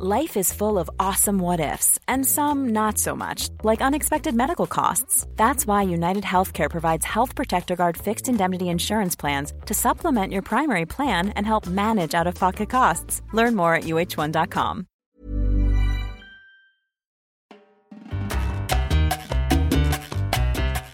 Life is full of awesome what ifs, and some not so much, like unexpected medical costs. That's why United Healthcare provides Health Protector Guard fixed indemnity insurance plans to supplement your primary plan and help manage out of pocket costs. Learn more at uh1.com.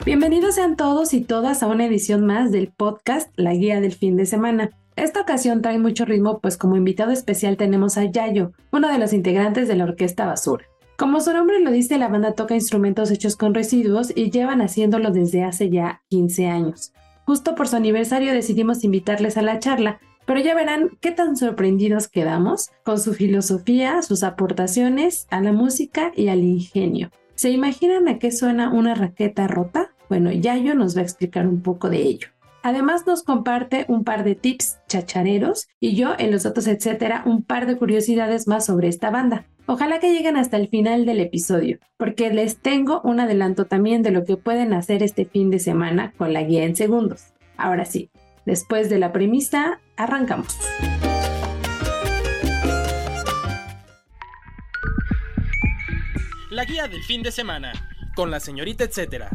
Bienvenidos sean todos y todas a una edición más del podcast La Guía del Fin de Semana. Esta ocasión trae mucho ritmo, pues como invitado especial tenemos a Yayo, uno de los integrantes de la Orquesta Basura. Como su nombre lo dice, la banda toca instrumentos hechos con residuos y llevan haciéndolo desde hace ya 15 años. Justo por su aniversario decidimos invitarles a la charla, pero ya verán qué tan sorprendidos quedamos con su filosofía, sus aportaciones a la música y al ingenio. ¿Se imaginan a qué suena una raqueta rota? Bueno, Yayo nos va a explicar un poco de ello. Además nos comparte un par de tips chachareros y yo en los datos etcétera un par de curiosidades más sobre esta banda. Ojalá que lleguen hasta el final del episodio, porque les tengo un adelanto también de lo que pueden hacer este fin de semana con la guía en segundos. Ahora sí, después de la premisa, arrancamos. La guía del fin de semana, con la señorita etcétera.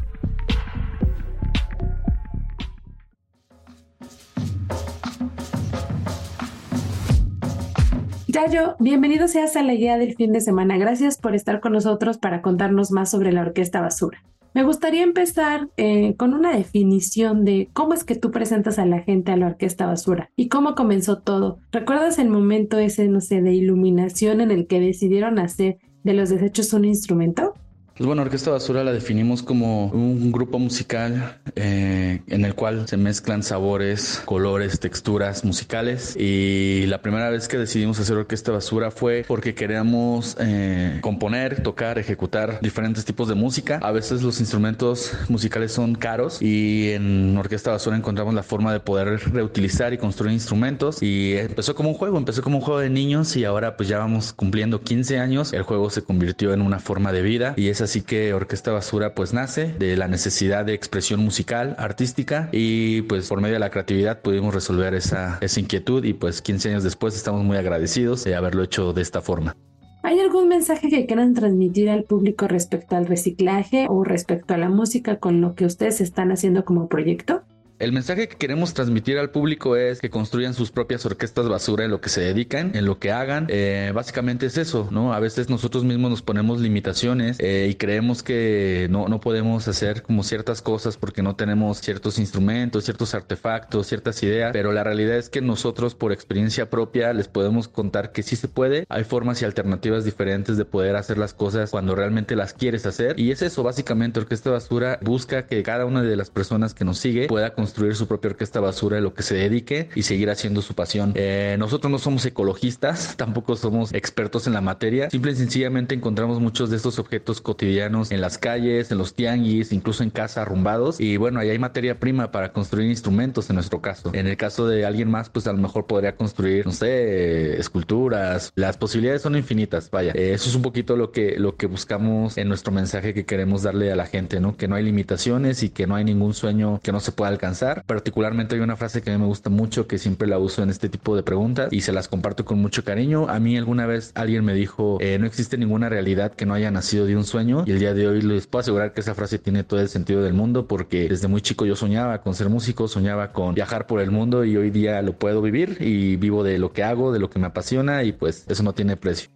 Yayo, bienvenido seas a la guía del fin de semana. Gracias por estar con nosotros para contarnos más sobre la Orquesta Basura. Me gustaría empezar eh, con una definición de cómo es que tú presentas a la gente a la Orquesta Basura y cómo comenzó todo. ¿Recuerdas el momento ese, no sé, de iluminación en el que decidieron hacer de los desechos un instrumento? Pues bueno, Orquesta Basura la definimos como un grupo musical eh, en el cual se mezclan sabores, colores, texturas musicales. Y la primera vez que decidimos hacer Orquesta Basura fue porque queríamos eh, componer, tocar, ejecutar diferentes tipos de música. A veces los instrumentos musicales son caros y en Orquesta Basura encontramos la forma de poder reutilizar y construir instrumentos. Y empezó como un juego, empezó como un juego de niños y ahora pues ya vamos cumpliendo 15 años. El juego se convirtió en una forma de vida y es así que Orquesta Basura pues nace de la necesidad de expresión musical, artística y pues por medio de la creatividad pudimos resolver esa, esa inquietud y pues 15 años después estamos muy agradecidos de haberlo hecho de esta forma. ¿Hay algún mensaje que quieran transmitir al público respecto al reciclaje o respecto a la música con lo que ustedes están haciendo como proyecto? El mensaje que queremos transmitir al público es que construyan sus propias orquestas basura en lo que se dedican, en lo que hagan. Eh, básicamente es eso, ¿no? A veces nosotros mismos nos ponemos limitaciones eh, y creemos que no, no podemos hacer como ciertas cosas porque no tenemos ciertos instrumentos, ciertos artefactos, ciertas ideas, pero la realidad es que nosotros por experiencia propia les podemos contar que sí se puede. Hay formas y alternativas diferentes de poder hacer las cosas cuando realmente las quieres hacer. Y es eso, básicamente Orquesta Basura busca que cada una de las personas que nos sigue pueda construir construir su propia orquesta basura de lo que se dedique y seguir haciendo su pasión. Eh, nosotros no somos ecologistas, tampoco somos expertos en la materia, simple y sencillamente encontramos muchos de estos objetos cotidianos en las calles, en los tianguis, incluso en casa arrumbados y bueno, ahí hay materia prima para construir instrumentos en nuestro caso. En el caso de alguien más, pues a lo mejor podría construir, no sé, esculturas. Las posibilidades son infinitas, vaya. Eh, eso es un poquito lo que, lo que buscamos en nuestro mensaje que queremos darle a la gente, ¿no? Que no hay limitaciones y que no hay ningún sueño que no se pueda alcanzar Particularmente hay una frase que a mí me gusta mucho, que siempre la uso en este tipo de preguntas y se las comparto con mucho cariño. A mí alguna vez alguien me dijo, eh, no existe ninguna realidad que no haya nacido de un sueño y el día de hoy les puedo asegurar que esa frase tiene todo el sentido del mundo porque desde muy chico yo soñaba con ser músico, soñaba con viajar por el mundo y hoy día lo puedo vivir y vivo de lo que hago, de lo que me apasiona y pues eso no tiene precio.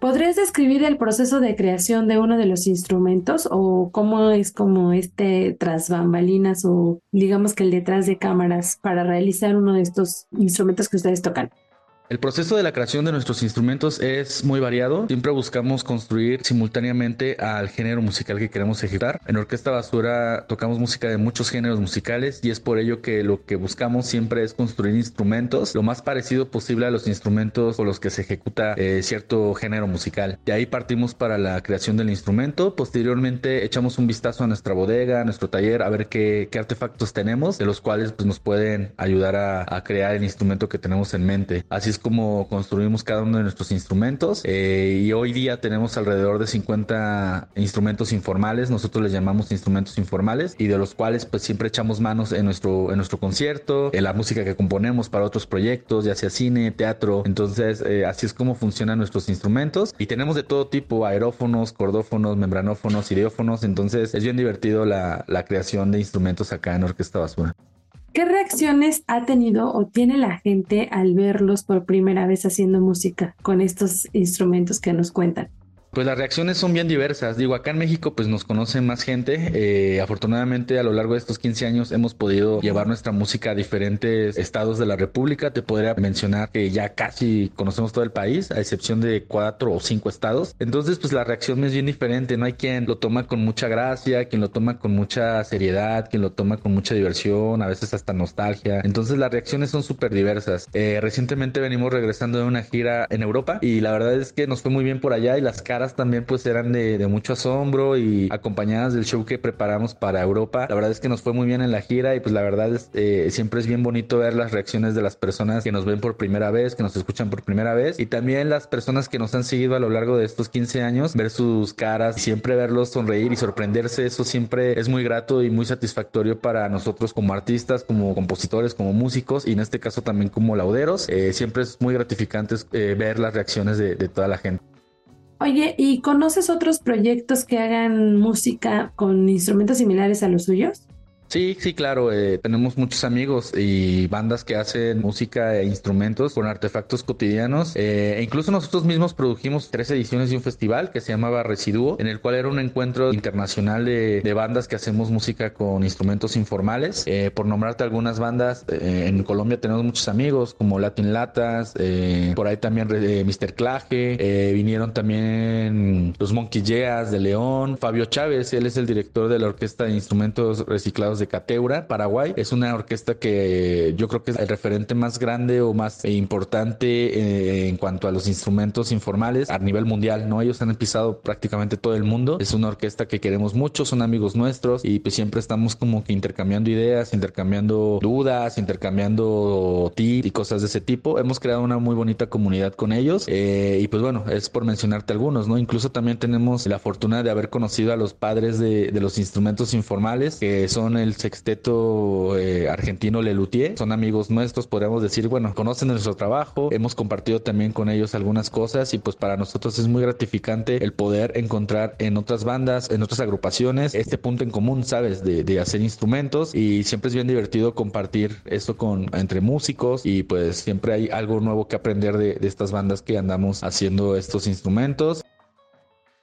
¿Podrías describir el proceso de creación de uno de los instrumentos o cómo es como este tras bambalinas o digamos que el detrás de cámaras para realizar uno de estos instrumentos que ustedes tocan? El proceso de la creación de nuestros instrumentos es muy variado. Siempre buscamos construir simultáneamente al género musical que queremos ejecutar. En Orquesta Basura tocamos música de muchos géneros musicales y es por ello que lo que buscamos siempre es construir instrumentos lo más parecido posible a los instrumentos con los que se ejecuta eh, cierto género musical. De ahí partimos para la creación del instrumento. Posteriormente echamos un vistazo a nuestra bodega, a nuestro taller, a ver qué, artefactos tenemos, de los cuales pues, nos pueden ayudar a, a crear el instrumento que tenemos en mente. Así es como construimos cada uno de nuestros instrumentos. Eh, y hoy día tenemos alrededor de 50 instrumentos informales, nosotros les llamamos instrumentos informales y de los cuales pues siempre echamos manos en nuestro, en nuestro concierto, en la música que componemos para otros proyectos, ya sea cine, teatro, entonces eh, así es como funcionan nuestros instrumentos. Y tenemos de todo tipo, aerófonos, cordófonos, membranófonos, idiófonos, entonces es bien divertido la, la creación de instrumentos acá en Orquesta Basura. ¿Qué reacciones ha tenido o tiene la gente al verlos por primera vez haciendo música con estos instrumentos que nos cuentan? Pues las reacciones son bien diversas. Digo, acá en México pues nos conocen más gente. Eh, afortunadamente a lo largo de estos 15 años hemos podido llevar nuestra música a diferentes estados de la República. Te podría mencionar que ya casi conocemos todo el país, a excepción de cuatro o cinco estados. Entonces pues la reacción es bien diferente. No hay quien lo toma con mucha gracia, quien lo toma con mucha seriedad, quien lo toma con mucha diversión, a veces hasta nostalgia. Entonces las reacciones son súper diversas. Eh, recientemente venimos regresando de una gira en Europa y la verdad es que nos fue muy bien por allá y las caras también pues eran de, mucho asombro y acompañadas del show que preparamos para Europa. La verdad es que nos fue muy bien en la gira y pues la verdad es, eh, siempre es bien bonito ver las reacciones de las personas que nos ven por primera vez, que nos escuchan por primera vez y también las personas que nos han seguido a lo largo de estos 15 años, ver sus caras, siempre verlos sonreír y sorprenderse, eso siempre es muy grato y muy satisfactorio para nosotros como artistas, como compositores, como músicos y en este caso también como lauderos. Eh, siempre es muy gratificante eh, ver las reacciones de toda la gente. Oye, ¿y conoces otros proyectos que hagan música con instrumentos similares a los suyos? Sí, sí, claro. Eh, tenemos muchos amigos y bandas que hacen música e instrumentos con artefactos cotidianos. Eh, e incluso nosotros mismos produjimos tres ediciones de un festival que se llamaba Residuo, en el cual era un encuentro internacional de, bandas que hacemos música con instrumentos informales. Eh, por nombrarte algunas bandas, en Colombia tenemos muchos amigos como Latin Latas, por ahí también Mr. Claje, vinieron también los Monkey Yeas de León, Fabio Chávez, él es el director de la Orquesta de Instrumentos Reciclados de Cateura, Paraguay. Es una orquesta que yo creo que es el referente más grande o más importante eh, en cuanto a los instrumentos informales a nivel mundial, ¿no? Ellos han pisado prácticamente todo el mundo. Es una orquesta que queremos mucho, son amigos nuestros y pues siempre estamos como que intercambiando ideas, intercambiando dudas, intercambiando tips y cosas de ese tipo. Hemos creado una muy bonita comunidad con ellos eh, y pues bueno, es por mencionarte algunos, ¿no? Incluso también tenemos la fortuna de haber conocido a los padres de, de los instrumentos informales, que son el sexteto eh, argentino Lelutier. Son amigos nuestros, podríamos decir, bueno, conocen nuestro trabajo, hemos compartido también con ellos algunas cosas y pues para nosotros es muy gratificante el poder encontrar en otras bandas, en otras agrupaciones, este punto en común, ¿sabes? De, hacer instrumentos y siempre es bien divertido compartir esto con entre músicos y pues siempre hay algo nuevo que aprender de, de estas bandas que andamos haciendo estos instrumentos.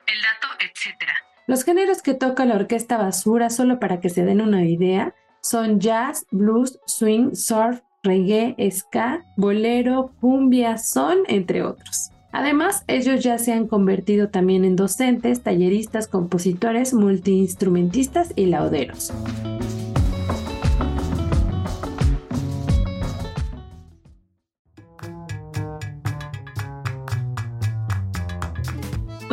El dato, etcétera. Los géneros que toca la orquesta basura, solo para que se den una idea, son jazz, blues, swing, surf, reggae, ska, bolero, cumbia, son, entre otros. Además, ellos ya se han convertido también en docentes, talleristas, compositores, multiinstrumentistas y lauderos.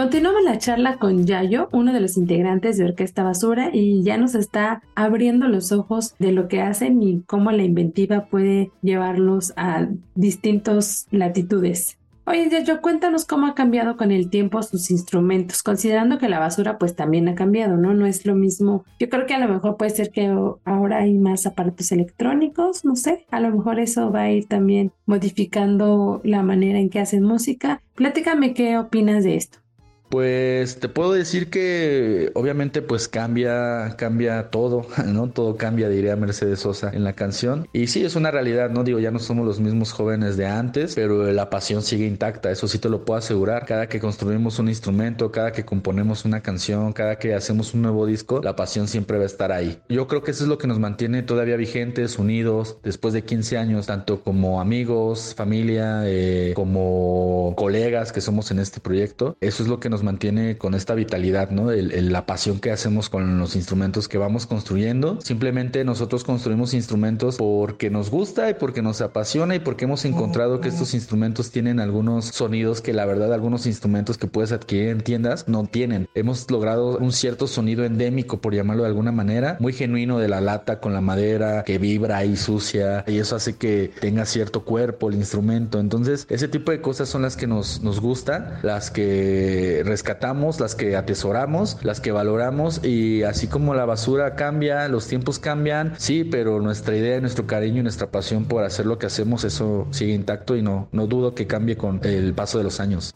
Continuamos la charla con Yayo, uno de los integrantes de Orquesta Basura, y ya nos está abriendo los ojos de lo que hacen y cómo la inventiva puede llevarlos a distintas latitudes. Oye, Yayo, cuéntanos cómo ha cambiado con el tiempo sus instrumentos, considerando que la basura pues también ha cambiado, ¿no? No es lo mismo. Yo creo que a lo mejor puede ser que ahora hay más aparatos electrónicos, no sé, a lo mejor eso va a ir también modificando la manera en que hacen música. Platícame qué opinas de esto. Pues te puedo decir que obviamente pues cambia, cambia todo, ¿no? Todo cambia, diría Mercedes Sosa en la canción. Y sí, es una realidad, ¿no? Digo, ya no somos los mismos jóvenes de antes, pero la pasión sigue intacta, eso sí te lo puedo asegurar. Cada que construimos un instrumento, cada que componemos una canción, cada que hacemos un nuevo disco, la pasión siempre va a estar ahí. Yo creo que eso es lo que nos mantiene todavía vigentes, unidos, después de 15 años, tanto como amigos, familia, eh, como colegas que somos en este proyecto. Eso es lo que nos mantiene con esta vitalidad, ¿no? la pasión que hacemos con los instrumentos que vamos construyendo. Simplemente nosotros construimos instrumentos porque nos gusta y porque nos apasiona y porque hemos encontrado que estos instrumentos tienen algunos sonidos que la verdad algunos instrumentos que puedes adquirir en tiendas no tienen. Hemos logrado un cierto sonido endémico, por llamarlo de alguna manera, muy genuino de la lata con la madera que vibra y sucia y eso hace que tenga cierto cuerpo el instrumento. Entonces, ese tipo de cosas son las que nos, nos gustan, las que rescatamos, las que atesoramos, las que valoramos y así como la basura cambia, los tiempos cambian, sí, pero nuestra idea, nuestro cariño y nuestra pasión por hacer lo que hacemos, eso sigue intacto y no, no dudo que cambie con el paso de los años.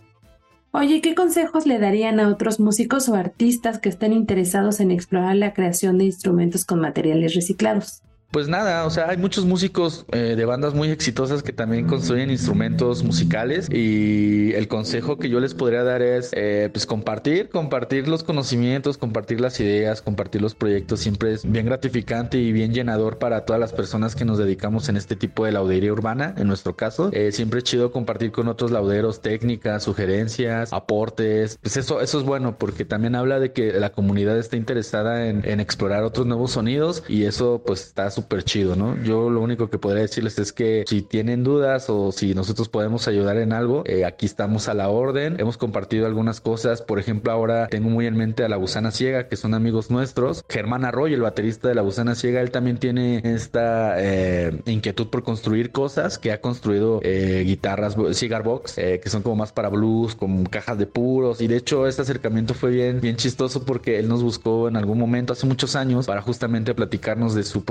Oye, ¿qué consejos le darían a otros músicos o artistas que estén interesados en explorar la creación de instrumentos con materiales reciclados? Pues nada, o sea, hay muchos músicos eh, de bandas muy exitosas que también construyen instrumentos musicales y el consejo que yo les podría dar es eh, pues compartir, compartir los conocimientos, compartir las ideas, compartir los proyectos, siempre es bien gratificante y bien llenador para todas las personas que nos dedicamos en este tipo de laudería urbana, en nuestro caso, eh, siempre es chido compartir con otros lauderos técnicas, sugerencias, aportes, pues eso, eso es bueno porque también habla de que la comunidad está interesada en, en explorar otros nuevos sonidos y eso pues está súper chido, ¿no? Yo lo único que podría decirles es que si tienen dudas o si nosotros podemos ayudar en algo, eh, aquí estamos a la orden. Hemos compartido algunas cosas. Por ejemplo, ahora tengo muy en mente a La Gusana Ciega, que son amigos nuestros. Germán Arroyo, el baterista de La Gusana Ciega, él también tiene esta eh, inquietud por construir cosas, que ha construido eh, guitarras Cigar Box, que son como más para blues, con cajas de puros. Y de hecho, este acercamiento fue bien, bien chistoso porque él nos buscó en algún momento, hace muchos años, para justamente platicarnos de su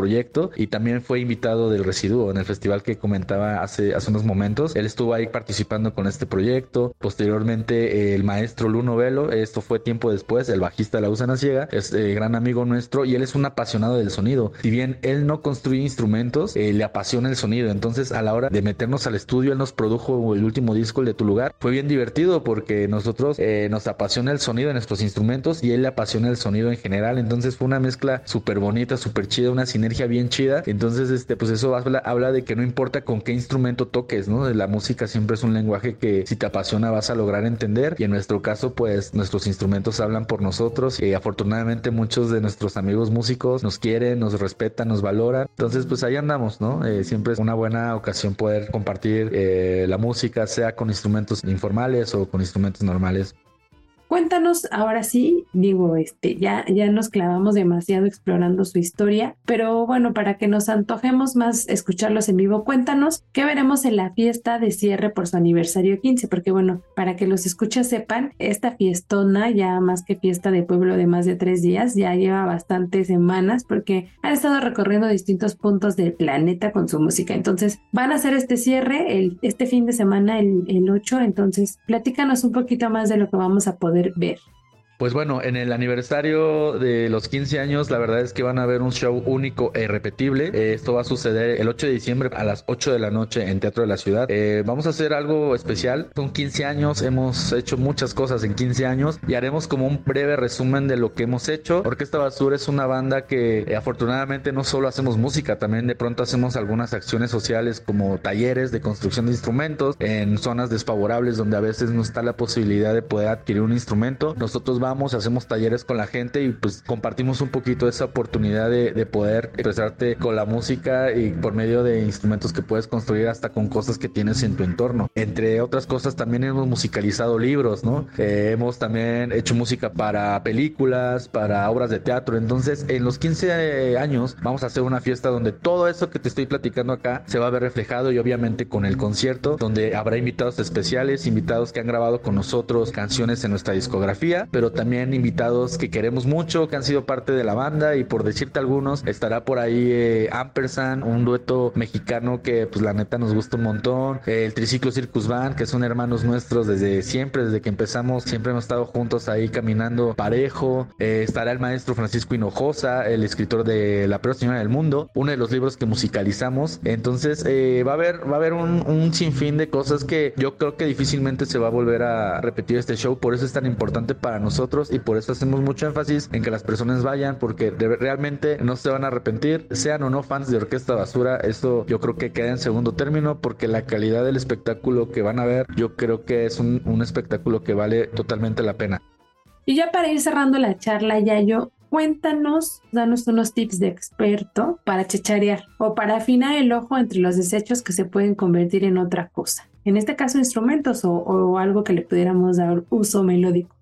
y también fue invitado del Residuo en el festival que comentaba hace, hace unos momentos. Él estuvo ahí participando con este proyecto. Posteriormente, el maestro Luno Velo, esto fue tiempo después, el bajista de la Usana Ciega, es eh, gran amigo nuestro y él es un apasionado del sonido. Si bien él no construye instrumentos, eh, le apasiona el sonido. Entonces, a la hora de meternos al estudio, él nos produjo el último disco, el de tu lugar. Fue bien divertido porque nosotros eh, nos apasiona el sonido de nuestros instrumentos y él le apasiona el sonido en general. Entonces, fue una mezcla súper bonita, súper chida, una sinergia bien chida. Entonces, este, pues eso habla, habla de que no importa con qué instrumento toques, ¿no? La música siempre es un lenguaje que si te apasiona vas a lograr entender. Y en nuestro caso, pues nuestros instrumentos hablan por nosotros. Y afortunadamente muchos de nuestros amigos músicos nos quieren, nos respetan, nos valoran. Entonces, pues ahí andamos, ¿no? Eh, siempre es una buena ocasión poder compartir eh, la música, sea con instrumentos informales o con instrumentos normales. Cuéntanos, ahora sí, digo, este, ya, ya nos clavamos demasiado explorando su historia, pero bueno, para que nos antojemos más escucharlos en vivo, cuéntanos qué veremos en la fiesta de cierre por su aniversario 15, porque bueno, para que los escuchas sepan, esta fiestona, ya más que fiesta de pueblo de más de tres días, ya lleva bastantes semanas porque han estado recorriendo distintos puntos del planeta con su música. Entonces, van a hacer este cierre el, este fin de semana, el, el 8, entonces platícanos un poquito más de lo que vamos a poder ver. Pues bueno, en el aniversario de los 15 años, la verdad es que van a ver un show único e irrepetible. Eh, esto va a suceder el 8 de diciembre a las 8 de la noche en Teatro de la Ciudad. Eh, vamos a hacer algo especial. Son 15 años, hemos hecho muchas cosas en 15 años y haremos como un breve resumen de lo que hemos hecho. Orquesta Basura es una banda que eh, afortunadamente no solo hacemos música, también de pronto hacemos algunas acciones sociales como talleres de construcción de instrumentos en zonas desfavorables donde a veces no está la posibilidad de poder adquirir un instrumento. Nosotros vamos hacemos talleres con la gente y pues compartimos un poquito esa oportunidad de, poder expresarte con la música y por medio de instrumentos que puedes construir hasta con cosas que tienes en tu entorno. Entre otras cosas también hemos musicalizado libros, ¿no? Eh, hemos también hecho música para películas, para obras de teatro. Entonces en los 15 años vamos a hacer una fiesta donde todo eso que te estoy platicando acá se va a ver reflejado y obviamente con el concierto donde habrá invitados especiales, invitados que han grabado con nosotros canciones en nuestra discografía, pero también invitados que queremos mucho, que han sido parte de la banda y por decirte algunos, estará por ahí eh, Ampersand, un dueto mexicano que pues la neta nos gusta un montón, el Triciclo Circus Band, que son hermanos nuestros desde siempre, desde que empezamos, siempre hemos estado juntos ahí caminando parejo, eh, estará el maestro Francisco Hinojosa, el escritor de La peor señora del mundo, uno de los libros que musicalizamos, entonces eh, va a haber, va a haber un, un sinfín de cosas que yo creo que difícilmente se va a volver a repetir este show, por eso es tan importante para nosotros nosotros y por eso hacemos mucho énfasis en que las personas vayan porque realmente no se van a arrepentir, sean o no fans de Orquesta Basura, eso yo creo que queda en segundo término porque la calidad del espectáculo que van a ver yo creo que es un, un espectáculo que vale totalmente la pena. Y ya para ir cerrando la charla, Yayo, cuéntanos, danos unos tips de experto para chacharear o para afinar el ojo entre los desechos que se pueden convertir en otra cosa. En este caso, instrumentos o, o algo que le pudiéramos dar uso melódico.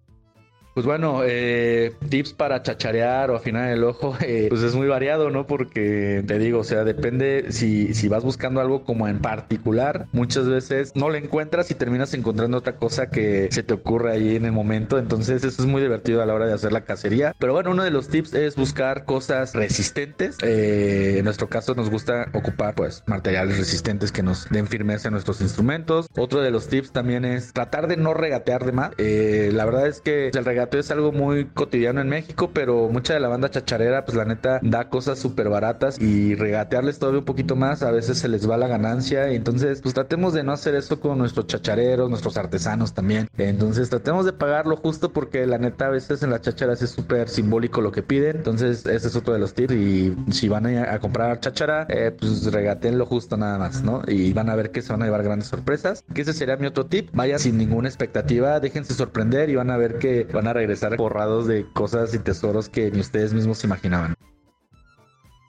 Pues bueno, eh, tips para chacharear o afinar el ojo, eh, pues es muy variado, ¿no? Porque te digo, o sea, depende si, si vas buscando algo como en particular, muchas veces no lo encuentras y terminas encontrando otra cosa que se te ocurre ahí en el momento. Entonces, eso es muy divertido a la hora de hacer la cacería. Pero bueno, uno de los tips es buscar cosas resistentes. Eh, en nuestro caso, nos gusta ocupar, pues, materiales resistentes que nos den firmeza en nuestros instrumentos. Otro de los tips también es tratar de no regatear de más. la verdad es que el es algo muy cotidiano en México, pero mucha de la banda chacharera, pues la neta, da cosas súper baratas y regatearles todavía un poquito más, a veces se les va la ganancia. Entonces, pues tratemos de no hacer eso con nuestros chachareros, nuestros artesanos también. Entonces, tratemos de pagarlo justo porque la neta, a veces en las chacharas es súper simbólico lo que piden. Entonces, ese es otro de los tips. Y si van a, comprar chachara, eh, pues regatenlo justo nada más, ¿no? Y van a ver que se van a llevar grandes sorpresas. Que ese sería mi otro tip. Vayan sin ninguna expectativa, déjense sorprender y van a ver que van a regresar borrados de cosas y tesoros que ni ustedes mismos imaginaban.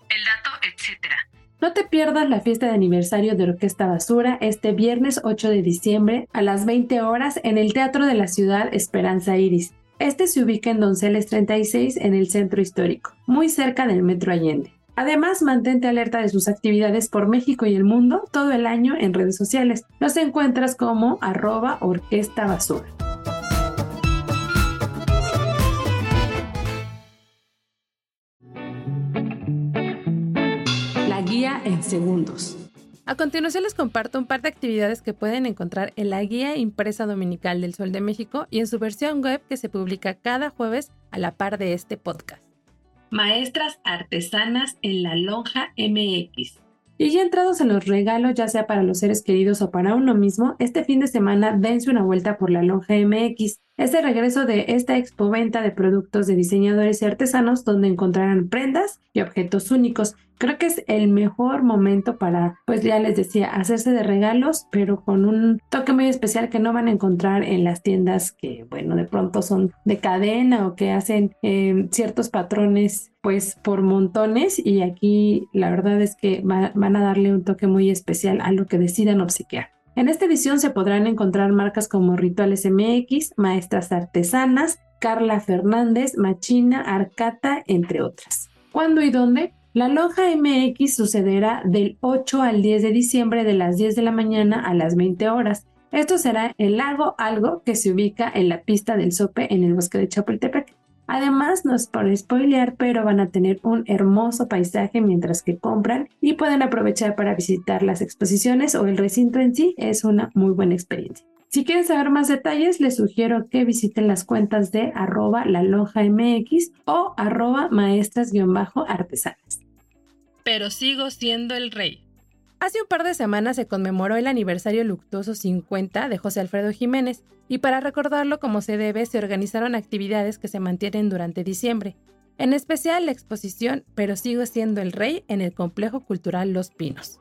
El dato, etcétera. No te pierdas la fiesta de aniversario de Orquesta Basura este viernes 8 de diciembre a las 20 horas en el Teatro de la Ciudad Esperanza Iris. Este se ubica en Donceles 36 en el centro histórico, muy cerca del Metro Allende. Además, mantente alerta de sus actividades por México y el mundo todo el año en redes sociales. Los encuentras como arroba orquesta basura. Segundos. A continuación les comparto un par de actividades que pueden encontrar en la guía impresa dominical del Sol de México y en su versión web que se publica cada jueves a la par de este podcast. Maestras artesanas en la lonja MX. Y ya entrados en los regalos, ya sea para los seres queridos o para uno mismo, este fin de semana dense una vuelta por la lonja MX. Es el regreso de esta expoventa de productos de diseñadores y artesanos donde encontrarán prendas y objetos únicos. Creo que es el mejor momento para, pues ya les decía, hacerse de regalos, pero con un toque muy especial que no van a encontrar en las tiendas que, bueno, de pronto son de cadena o que hacen eh, ciertos patrones, pues por montones. Y aquí la verdad es que van a darle un toque muy especial a lo que decidan obsequiar. En esta edición se podrán encontrar marcas como Rituales MX, Maestras Artesanas, Carla Fernández, Machina, Arcata, entre otras. ¿Cuándo y dónde? La Loja MX sucederá del 8 al 10 de diciembre de las 10 de la mañana a las 20 horas. Esto será el lago Algo que se ubica en la pista del Sope en el bosque de Chapultepec. Además, no es por spoilear, pero van a tener un hermoso paisaje mientras que compran y pueden aprovechar para visitar las exposiciones o el recinto en sí. Es una muy buena experiencia. Si quieren saber más detalles, les sugiero que visiten las cuentas de arroba la mx o arroba maestras-artesanas. Pero sigo siendo el rey. Hace un par de semanas se conmemoró el aniversario luctuoso 50 de José Alfredo Jiménez, y para recordarlo como se debe se organizaron actividades que se mantienen durante diciembre, en especial la exposición Pero sigo siendo el rey en el Complejo Cultural Los Pinos.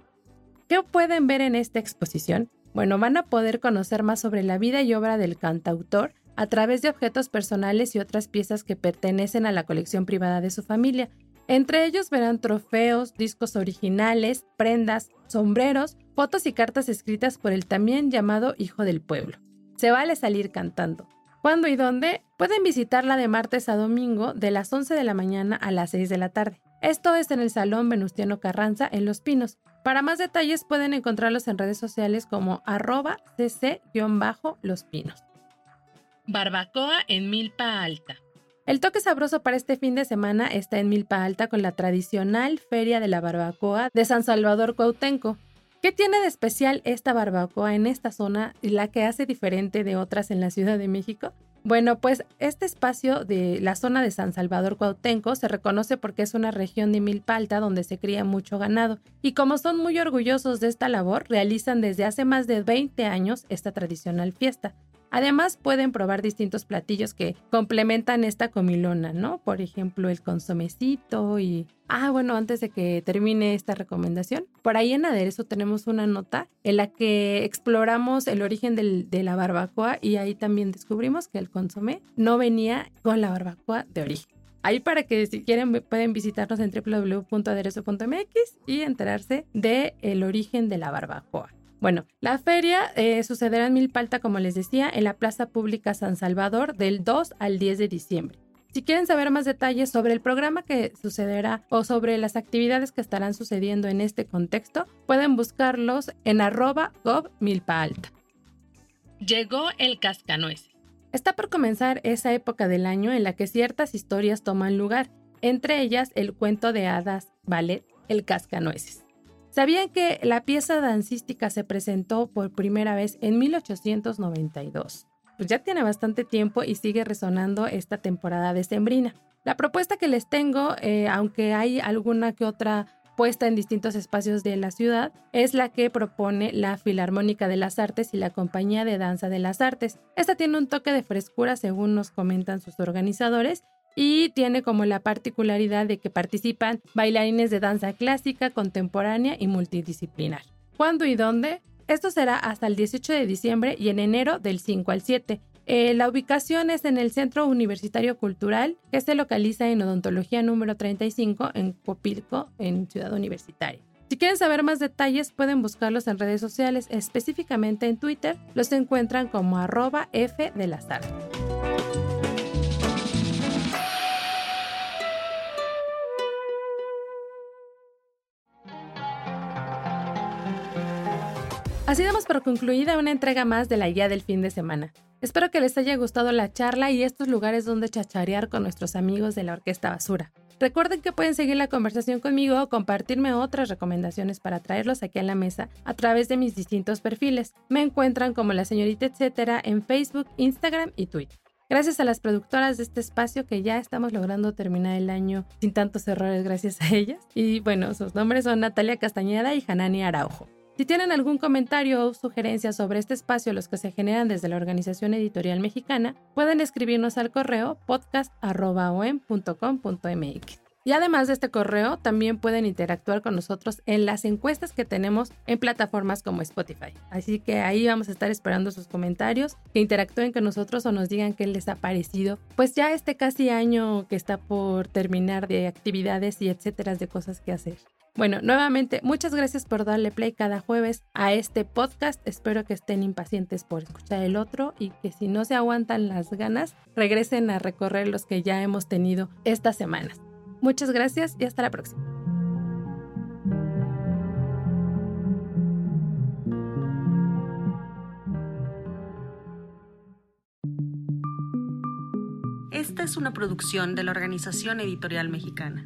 ¿Qué pueden ver en esta exposición? Bueno, van a poder conocer más sobre la vida y obra del cantautor a través de objetos personales y otras piezas que pertenecen a la colección privada de su familia, entre ellos verán trofeos, discos originales, prendas, sombreros, fotos y cartas escritas por el también llamado Hijo del Pueblo. Se vale salir cantando. ¿Cuándo y dónde? Pueden visitarla de martes a domingo de las 11 de la mañana a las 6 de la tarde. Esto es en el Salón Venustiano Carranza en Los Pinos. Para más detalles pueden encontrarlos en redes sociales como arroba cc-los pinos. Barbacoa en Milpa Alta. El toque sabroso para este fin de semana está en Milpa Alta con la tradicional Feria de la Barbacoa de San Salvador Cuautenco. ¿Qué tiene de especial esta barbacoa en esta zona y la que hace diferente de otras en la Ciudad de México? Bueno, pues este espacio de la zona de San Salvador Cuautenco se reconoce porque es una región de Milpa Alta donde se cría mucho ganado y como son muy orgullosos de esta labor, realizan desde hace más de 20 años esta tradicional fiesta. Además, pueden probar distintos platillos que complementan esta comilona, ¿no? Por ejemplo, el consomecito y... Ah, bueno, antes de que termine esta recomendación, por ahí en Aderezo tenemos una nota en la que exploramos el origen de la barbacoa y ahí también descubrimos que el consomé no venía con la barbacoa de origen. Ahí para que si quieren pueden visitarnos en www.aderezo.mx y enterarse del el origen de la barbacoa. Bueno, la feria eh, sucederá en Milpalta, como les decía, en la Plaza Pública San Salvador del 2 al 10 de diciembre. Si quieren saber más detalles sobre el programa que sucederá o sobre las actividades que estarán sucediendo en este contexto, pueden buscarlos en arroba gov Llegó el cascanueces. Está por comenzar esa época del año en la que ciertas historias toman lugar, entre ellas el cuento de hadas ballet El Cascanueces. ¿Sabían que la pieza dancística se presentó por primera vez en 1892? Pues ya tiene bastante tiempo y sigue resonando esta temporada decembrina. La propuesta que les tengo, eh, aunque hay alguna que otra puesta en distintos espacios de la ciudad, es la que propone la Filarmónica de las Artes y la Compañía de Danza de las Artes. Esta tiene un toque de frescura según nos comentan sus organizadores y tiene como la particularidad de que participan bailarines de danza clásica, contemporánea y multidisciplinar. ¿Cuándo y dónde? Esto será hasta el 18 de diciembre y en enero del 5 al 7. Eh, la ubicación es en el Centro Universitario Cultural, que se localiza en Odontología número 35 en Copilco, en Ciudad Universitaria. Si quieren saber más detalles, pueden buscarlos en redes sociales, específicamente en Twitter. Los encuentran como arroba F de Así damos por concluida una entrega más de la guía del fin de semana. Espero que les haya gustado la charla y estos lugares donde chacharear con nuestros amigos de la Orquesta Basura. Recuerden que pueden seguir la conversación conmigo o compartirme otras recomendaciones para traerlos aquí a la mesa a través de mis distintos perfiles. Me encuentran como la señorita etcétera en Facebook, Instagram y Twitter. Gracias a las productoras de este espacio que ya estamos logrando terminar el año sin tantos errores gracias a ellas. Y bueno, sus nombres son Natalia Castañeda y Hanani Araujo. Si tienen algún comentario o sugerencia sobre este espacio, los que se generan desde la Organización Editorial Mexicana, pueden escribirnos al correo podcast.com.mx. Y además de este correo, también pueden interactuar con nosotros en las encuestas que tenemos en plataformas como Spotify. Así que ahí vamos a estar esperando sus comentarios, que interactúen con nosotros o nos digan qué les ha parecido. Pues ya este casi año que está por terminar de actividades y etcétera de cosas que hacer. Bueno, nuevamente, muchas gracias por darle play cada jueves a este podcast. Espero que estén impacientes por escuchar el otro y que si no se aguantan las ganas, regresen a recorrer los que ya hemos tenido estas semanas. Muchas gracias y hasta la próxima. Esta es una producción de la Organización Editorial Mexicana.